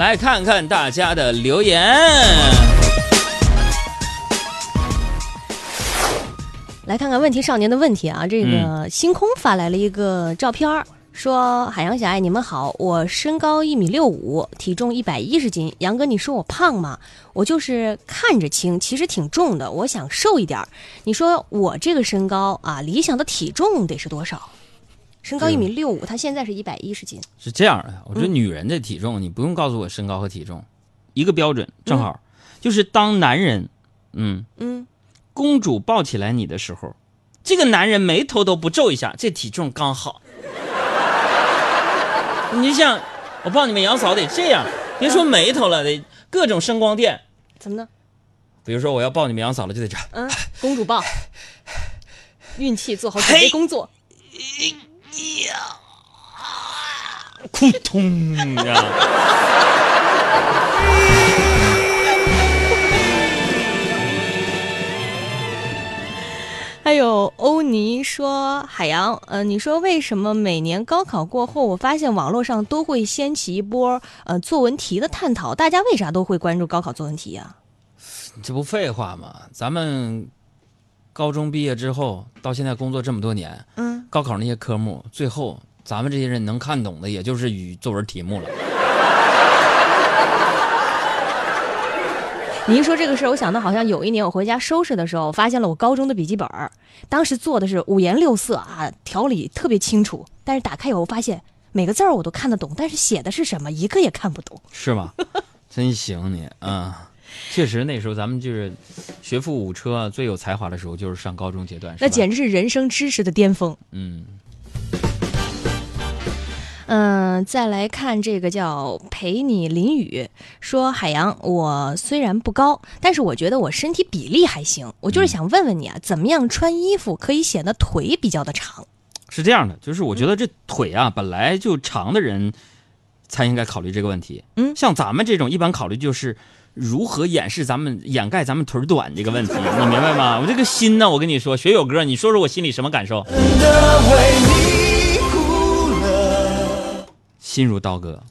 来看看大家的留言。来看看问题少年的问题啊！这个星空发来了一个照片儿，说：“海洋小爱，你们好，我身高一米六五，体重一百一十斤。杨哥，你说我胖吗？我就是看着轻，其实挺重的。我想瘦一点儿。你说我这个身高啊，理想的体重得是多少？身高一米六五，她现在是一百一十斤。是这样的，我觉得女人的体重，你不用告诉我身高和体重，一个标准正好，就是当男人，嗯嗯，公主抱起来你的时候，这个男人眉头都不皱一下，这体重刚好。你像，我抱你们杨嫂得这样，别说眉头了，得各种声光电。怎么呢？比如说我要抱你们杨嫂了，就得这样，嗯，公主抱，运气做好准备工作。扑通呀！还有欧尼说：“海洋，呃，你说为什么每年高考过后，我发现网络上都会掀起一波呃作文题的探讨？大家为啥都会关注高考作文题呀、这不废话吗？咱们高中毕业之后到现在工作这么多年，嗯，高考那些科目，最后咱们这些人能看懂的，也就是语作文题目了。你一说这个事儿，我想到好像有一年我回家收拾的时候，发现了我高中的笔记本儿，当时做的是五颜六色啊，条理特别清楚，但是打开以后发现每个字儿我都看得懂，但是写的是什么一个也看不懂。是吗？真行你啊！确实，那时候咱们就是学富五车最有才华的时候，就是上高中阶段。那简直是人生知识的巅峰。嗯，嗯，再来看这个叫陪你淋雨，说海洋，我虽然不高，但是我觉得我身体比例还行。我就是想问问你啊，怎么样穿衣服可以显得腿比较的长？是这样的，就是我觉得这腿啊本来就长的人才应该考虑这个问题。嗯像咱们这种一般考虑就是如何掩饰咱们掩盖咱们腿短这个问题，你明白吗？我这个心呢，我跟你说，学友哥，你说说我心里什么感受？心如刀割。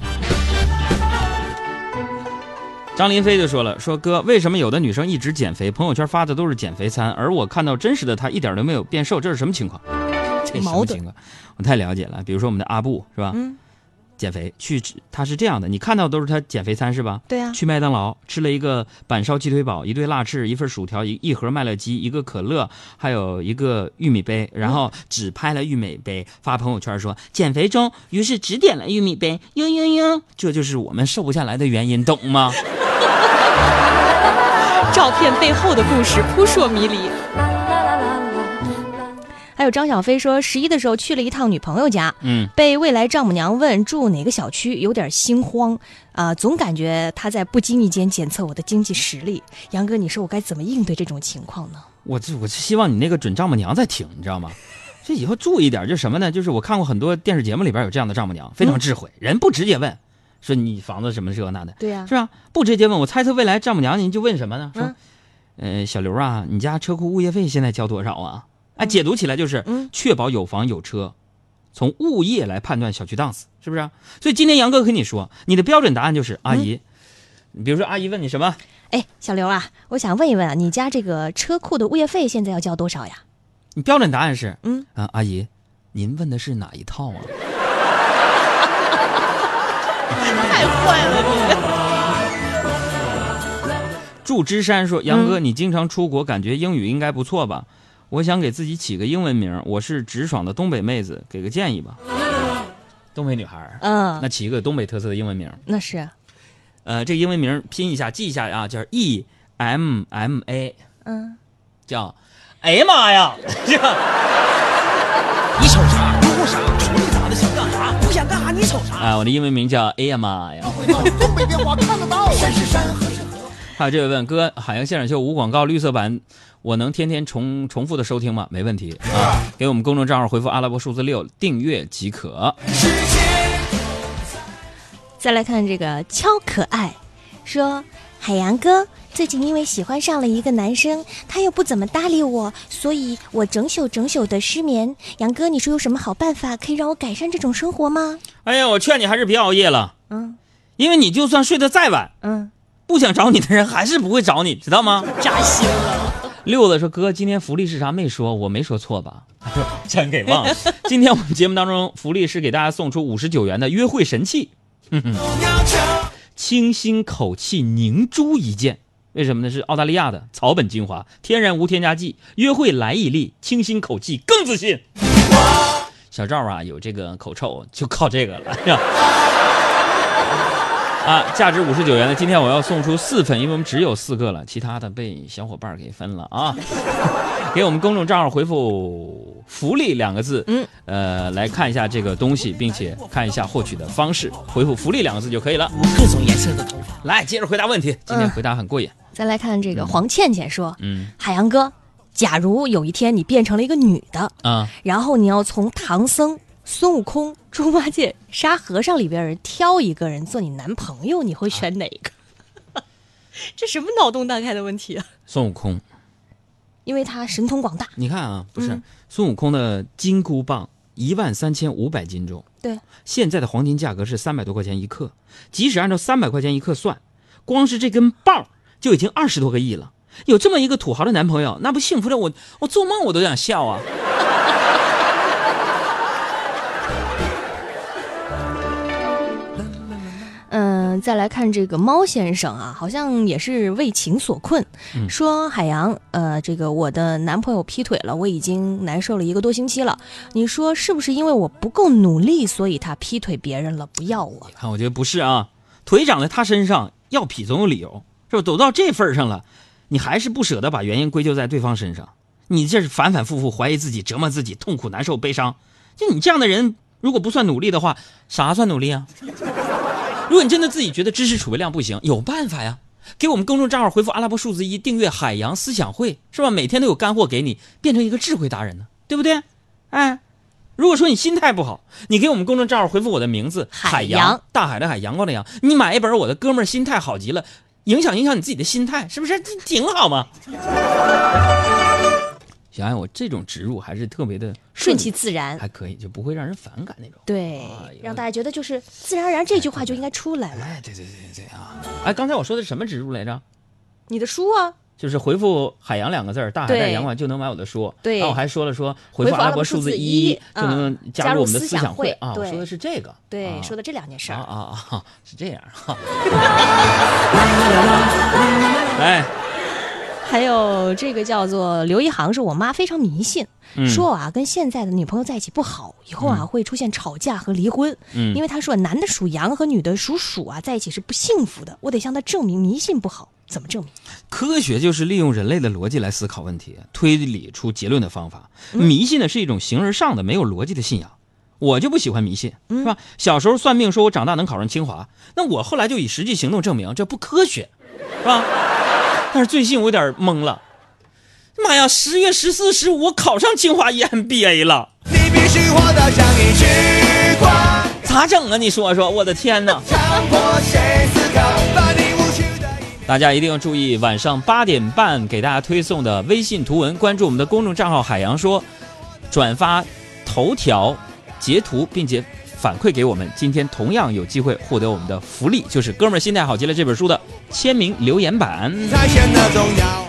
张林飞就说了：“说哥，为什么有的女生一直减肥，朋友圈发的都是减肥餐，而我看到真实的她一点都没有变瘦，这是什么情况？”这什么情况？我太了解了。比如说我们的阿布是吧？嗯，减肥去，他是这样的，你看到都是他减肥餐是吧？对啊，去麦当劳吃了一个板烧鸡腿堡，一对辣翅，一份薯条，一一盒麦乐鸡，一个可乐，还有一个玉米杯，然后只拍了玉米杯，发朋友圈说减肥中，于是只点了玉米杯，呦呦呦，这就是我们瘦不下来的原因，懂吗？照片背后的故事扑朔迷离。张小飞说，十一的时候去了一趟女朋友家，嗯，被未来丈母娘问住哪个小区，有点心慌啊、总感觉她在不经意间检测我的经济实力。杨哥，你说我该怎么应对这种情况呢？我这我是希望你那个准丈母娘在听，你知道吗？这以后注意点，就什么呢？就是我看过很多电视节目里边有这样的丈母娘，非常智慧，人不直接问，说你房子什么这那的，对呀、是吧？不直接问，我猜测未来丈母娘您就问什么呢？说，嗯呃，小刘啊，你家车库物业费现在交多少啊？哎，解读起来就是嗯确保有房有车，从物业来判断小区档次，是不是啊？所以今天杨哥跟你说，你的标准答案就是阿姨。你比如说，阿姨问你什么？哎，小刘啊，我想问一问啊，你家这个车库的物业费现在要交多少呀？你标准答案是嗯啊，阿姨，您问的是哪一套啊？太坏了你！祝枝山说：“杨哥，你经常出国，感觉英语应该不错吧？我想给自己起个英文名，我是直爽的东北妹子，给个建议吧。东北女孩，嗯，那起一个东北特色的英文名。那是，呃，这个英文名拼一下，记一下啊，叫 E M M A，嗯，叫，哎呀妈呀，你瞅啥？说啥？瞅你咋的？想干啥？不想干啥？你瞅啥？啊，我的英文名叫哎呀妈呀。东北电话看得到，山是山，河是河。还有这位问哥，海洋现场秀无广告绿色版，我能天天重重复的收听吗？没问题啊，给我们公众账号回复阿拉伯数字六订阅即可。再来看这个超可爱，说海洋哥最近因为喜欢上了一个男生，他又不怎么搭理我，所以我整宿整宿的失眠。杨哥，你说有什么好办法可以让我改善这种生活吗？哎呀，我劝你还是别熬夜了。嗯，因为你就算睡得再晚，嗯，不想找你的人还是不会找你，知道吗？扎心了。六子说：“哥，今天福利是啥？没说，我没说错吧？” 真给忘了。今天我们节目当中福利是给大家送出五十九元的约会神器，哼哼，清新口气凝珠一件。为什么呢？是澳大利亚的草本精华，天然无添加剂，约会来一粒，清新口气更自信。小赵啊，有这个口臭就靠这个了。啊，价值五十九元的，今天我要送出四份，因为我们只有四个了，其他的被小伙伴给分了啊。给我们公众账号回复“福利”两个字，嗯，呃，来看一下这个东西，并且看一下获取的方式，回复“福利”两个字就可以了。各种颜色的头发。来，接着回答问题，今天回答很过瘾。再来看这个黄倩倩说，嗯海洋哥，假如有一天你变成了一个女的，啊，然后你要从唐僧、孙悟空、猪八戒、沙和尚里边人挑一个人做你男朋友，你会选哪个？这什么脑洞大开的问题啊！孙悟空，因为他神通广大，你看啊，不是、嗯孙悟空的金箍棒一万三千五百斤重，对，现在的黄金价格是三百多块钱一克，即使按照三百块钱一克算，光是这根棒就已经二十多个亿了。有这么一个土豪的男朋友，那不幸福的我，我做梦我都想笑啊！嗯、再来看这个猫先生啊，好像也是为情所困，说海洋，呃，这个我的男朋友劈腿了，我已经难受了一个多星期了，你说是不是因为我不够努力，所以他劈腿别人了，不要我了？看，我觉得不是啊，腿长在他身上，要劈总有理由，是吧？都到这份儿上了，你还是不舍得把原因归咎在对方身上，你这是反反复复怀疑自己、折磨自己、痛苦难受、悲伤。就你这样的人，如果不算努力的话，啥算努力啊？如果你真的自己觉得知识储备量不行，有办法呀。给我们公众账号回复阿拉伯数字一，订阅海洋思想会，是吧？每天都有干货给你，变成一个智慧达人呢，对不对？哎，如果说你心态不好，你给我们公众账号回复我的名字海洋，洋大海的海，阳光的阳，你买一本我的哥们儿心态好极了，影响影响你自己的心态，是不是？这挺好嘛。想想我这种植入还是特别的顺其自然，还可以，就不会让人反感那种。对让大家觉得就是自然而然这句话就应该出来了。哎，对对对对对啊！哎，刚才我说的是什么植入来着？你的书啊，就是回复“海洋”两个字儿，大海对带阳光就能买我的书。对然后我还说了说回回复复阿拉伯数字一就能加入我们的思想会会啊。我对说的是这个，对，啊说的这两件事啊儿。啊啊，是这样哈。哎，还有这个叫做刘一航，是我妈非常迷信，嗯说啊跟现在的女朋友在一起不好，以后啊会出现吵架和离婚。嗯因为他说男的属羊和女的属鼠啊在一起是不幸福的，我得向她证明迷信不好，怎么证明？科学就是利用人类的逻辑来思考问题，推理出结论的方法。嗯迷信呢是一种形而上的、没有逻辑的信仰。我就不喜欢迷信，嗯是吧？小时候算命说我长大能考上清华，那我后来就以实际行动证明这不科学，是吧？但是最近我有点懵了，妈呀！十月十四、十五我考上清华 EMBA 了，你必须活得像一句话，咋整啊？你说说，我的天哪！大家一定要注意，晚上八点半给大家推送的微信图文，关注我们的公众账号“海洋说”，转发头条截图，并且反馈给我们。今天同样有机会获得我们的福利，就是《哥们儿心态好极了》这本书的签名留言板。才显得重要。